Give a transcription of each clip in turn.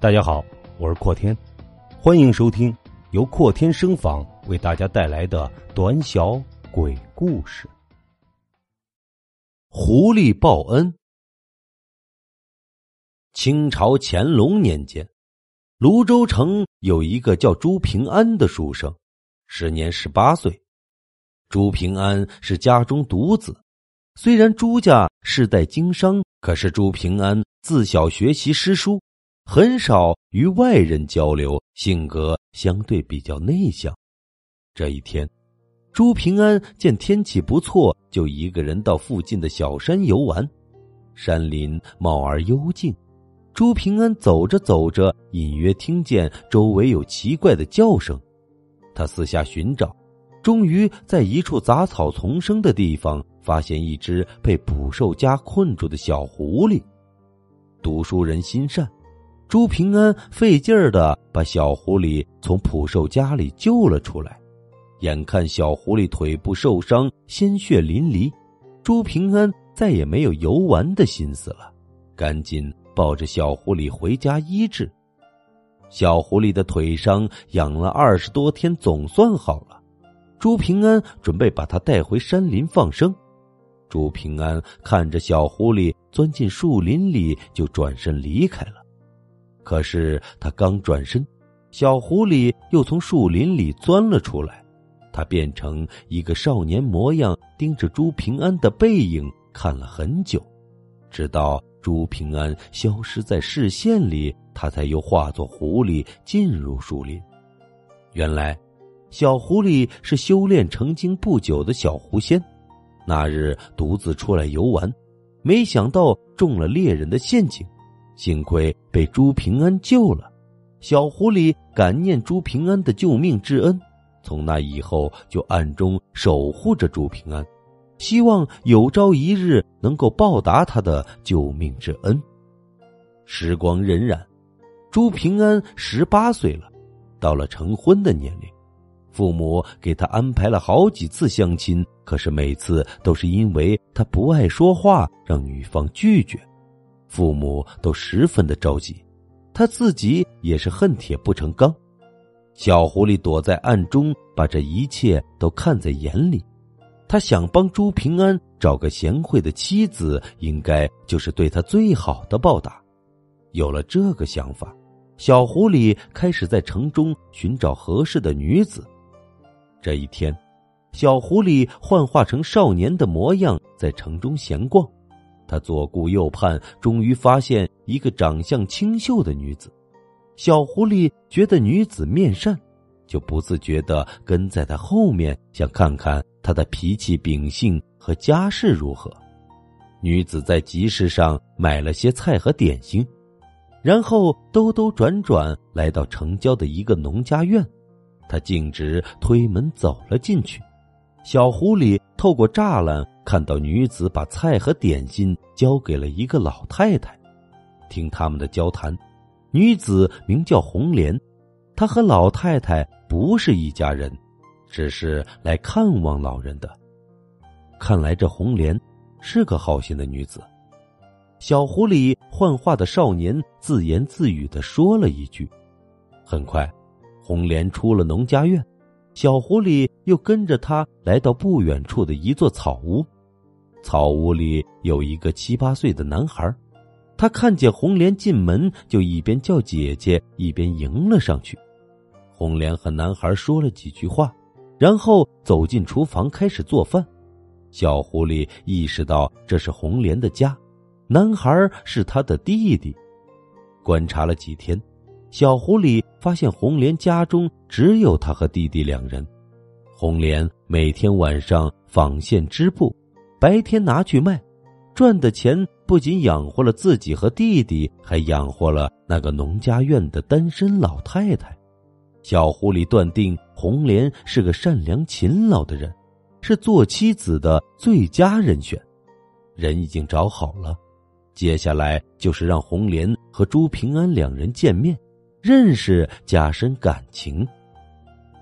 大家好，我是阔天，欢迎收听由阔天声访为大家带来的短小鬼故事。狐狸报恩。清朝乾隆年间，泸州城有一个叫朱平安的书生，时年十八岁。朱平安是家中独子，虽然朱家世代经商，可是朱平安自小学习诗书。很少与外人交流，性格相对比较内向。这一天，朱平安见天气不错，就一个人到附近的小山游玩。山林茂而幽静，朱平安走着走着，隐约听见周围有奇怪的叫声。他四下寻找，终于在一处杂草丛生的地方，发现一只被捕兽夹困住的小狐狸。读书人心善。朱平安费劲儿的把小狐狸从捕兽家里救了出来，眼看小狐狸腿部受伤，鲜血淋漓，朱平安再也没有游玩的心思了，赶紧抱着小狐狸回家医治。小狐狸的腿伤养了二十多天，总算好了。朱平安准备把它带回山林放生。朱平安看着小狐狸钻进树林里，就转身离开了。可是他刚转身，小狐狸又从树林里钻了出来。他变成一个少年模样，盯着朱平安的背影看了很久，直到朱平安消失在视线里，他才又化作狐狸进入树林。原来，小狐狸是修炼成精不久的小狐仙，那日独自出来游玩，没想到中了猎人的陷阱。幸亏被朱平安救了，小狐狸感念朱平安的救命之恩，从那以后就暗中守护着朱平安，希望有朝一日能够报答他的救命之恩。时光荏苒，朱平安十八岁了，到了成婚的年龄，父母给他安排了好几次相亲，可是每次都是因为他不爱说话，让女方拒绝。父母都十分的着急，他自己也是恨铁不成钢。小狐狸躲在暗中，把这一切都看在眼里。他想帮朱平安找个贤惠的妻子，应该就是对他最好的报答。有了这个想法，小狐狸开始在城中寻找合适的女子。这一天，小狐狸幻化成少年的模样，在城中闲逛。他左顾右盼，终于发现一个长相清秀的女子。小狐狸觉得女子面善，就不自觉的跟在她后面，想看看她的脾气秉性和家世如何。女子在集市上买了些菜和点心，然后兜兜转转来到城郊的一个农家院，他径直推门走了进去。小狐狸透过栅栏看到女子把菜和点心交给了一个老太太。听他们的交谈，女子名叫红莲，她和老太太不是一家人，只是来看望老人的。看来这红莲是个好心的女子。小狐狸幻化的少年自言自语的说了一句。很快，红莲出了农家院。小狐狸又跟着他来到不远处的一座草屋，草屋里有一个七八岁的男孩，他看见红莲进门，就一边叫姐姐，一边迎了上去。红莲和男孩说了几句话，然后走进厨房开始做饭。小狐狸意识到这是红莲的家，男孩是他的弟弟。观察了几天。小狐狸发现红莲家中只有他和弟弟两人。红莲每天晚上纺线织布，白天拿去卖，赚的钱不仅养活了自己和弟弟，还养活了那个农家院的单身老太太。小狐狸断定红莲是个善良勤劳的人，是做妻子的最佳人选。人已经找好了，接下来就是让红莲和朱平安两人见面。认识加深感情。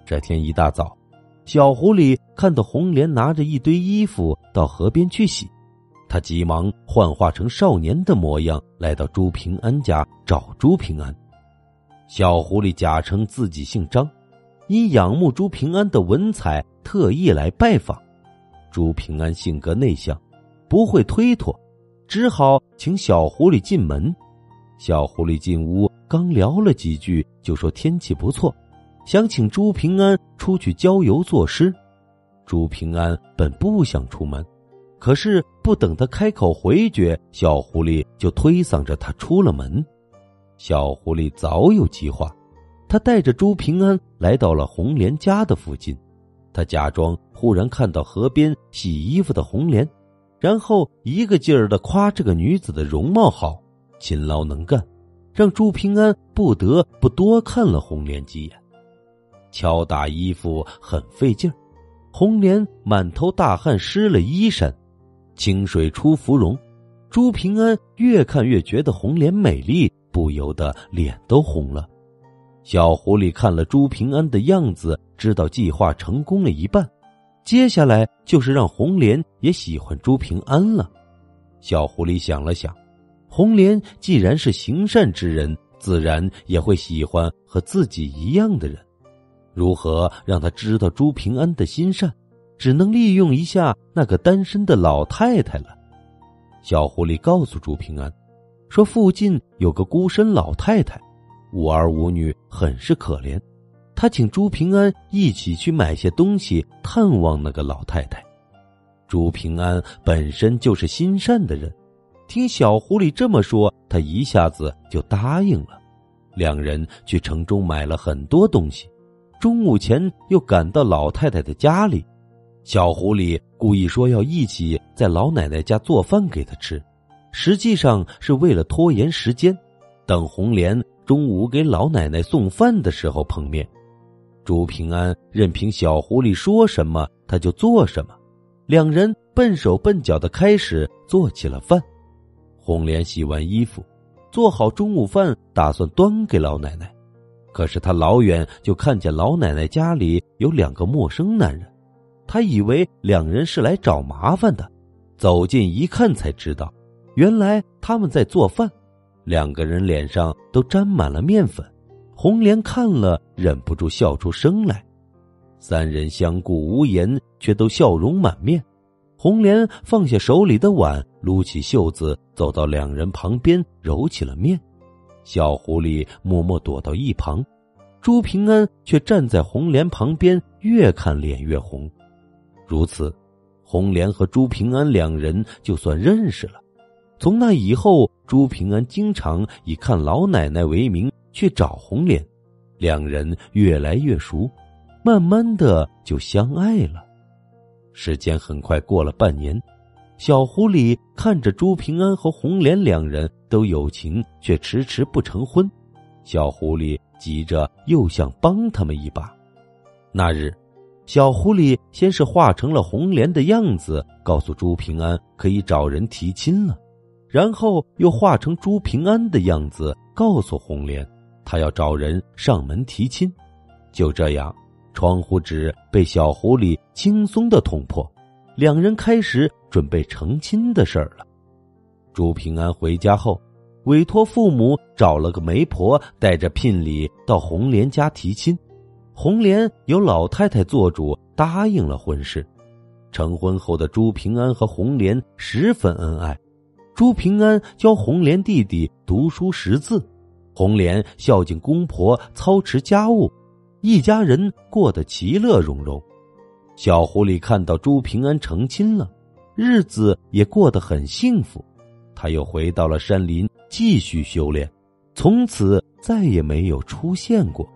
这天一大早，小狐狸看到红莲拿着一堆衣服到河边去洗，他急忙幻化成少年的模样，来到朱平安家找朱平安。小狐狸假称自己姓张，因仰慕朱平安的文采，特意来拜访。朱平安性格内向，不会推脱，只好请小狐狸进门。小狐狸进屋，刚聊了几句，就说天气不错，想请朱平安出去郊游作诗。朱平安本不想出门，可是不等他开口回绝，小狐狸就推搡着他出了门。小狐狸早有计划，他带着朱平安来到了红莲家的附近。他假装忽然看到河边洗衣服的红莲，然后一个劲儿的夸这个女子的容貌好。勤劳能干，让朱平安不得不多看了红莲几眼。敲打衣服很费劲儿，红莲满头大汗，湿了衣衫。清水出芙蓉，朱平安越看越觉得红莲美丽，不由得脸都红了。小狐狸看了朱平安的样子，知道计划成功了一半，接下来就是让红莲也喜欢朱平安了。小狐狸想了想。红莲既然是行善之人，自然也会喜欢和自己一样的人。如何让他知道朱平安的心善？只能利用一下那个单身的老太太了。小狐狸告诉朱平安，说附近有个孤身老太太，无儿无女，很是可怜。他请朱平安一起去买些东西探望那个老太太。朱平安本身就是心善的人。听小狐狸这么说，他一下子就答应了。两人去城中买了很多东西，中午前又赶到老太太的家里。小狐狸故意说要一起在老奶奶家做饭给他吃，实际上是为了拖延时间，等红莲中午给老奶奶送饭的时候碰面。朱平安任凭小狐狸说什么，他就做什么。两人笨手笨脚的开始做起了饭。红莲洗完衣服，做好中午饭，打算端给老奶奶。可是他老远就看见老奶奶家里有两个陌生男人，他以为两人是来找麻烦的，走近一看才知道，原来他们在做饭。两个人脸上都沾满了面粉，红莲看了忍不住笑出声来。三人相顾无言，却都笑容满面。红莲放下手里的碗，撸起袖子，走到两人旁边揉起了面。小狐狸默默躲到一旁，朱平安却站在红莲旁边，越看脸越红。如此，红莲和朱平安两人就算认识了。从那以后，朱平安经常以看老奶奶为名去找红莲，两人越来越熟，慢慢的就相爱了。时间很快过了半年，小狐狸看着朱平安和红莲两人都有情，却迟迟不成婚。小狐狸急着又想帮他们一把。那日，小狐狸先是化成了红莲的样子，告诉朱平安可以找人提亲了，然后又化成朱平安的样子，告诉红莲他要找人上门提亲。就这样。窗户纸被小狐狸轻松的捅破，两人开始准备成亲的事儿了。朱平安回家后，委托父母找了个媒婆，带着聘礼到红莲家提亲。红莲由老太太做主，答应了婚事。成婚后的朱平安和红莲十分恩爱。朱平安教红莲弟弟读书识字，红莲孝敬公婆，操持家务。一家人过得其乐融融，小狐狸看到朱平安成亲了，日子也过得很幸福。他又回到了山林继续修炼，从此再也没有出现过。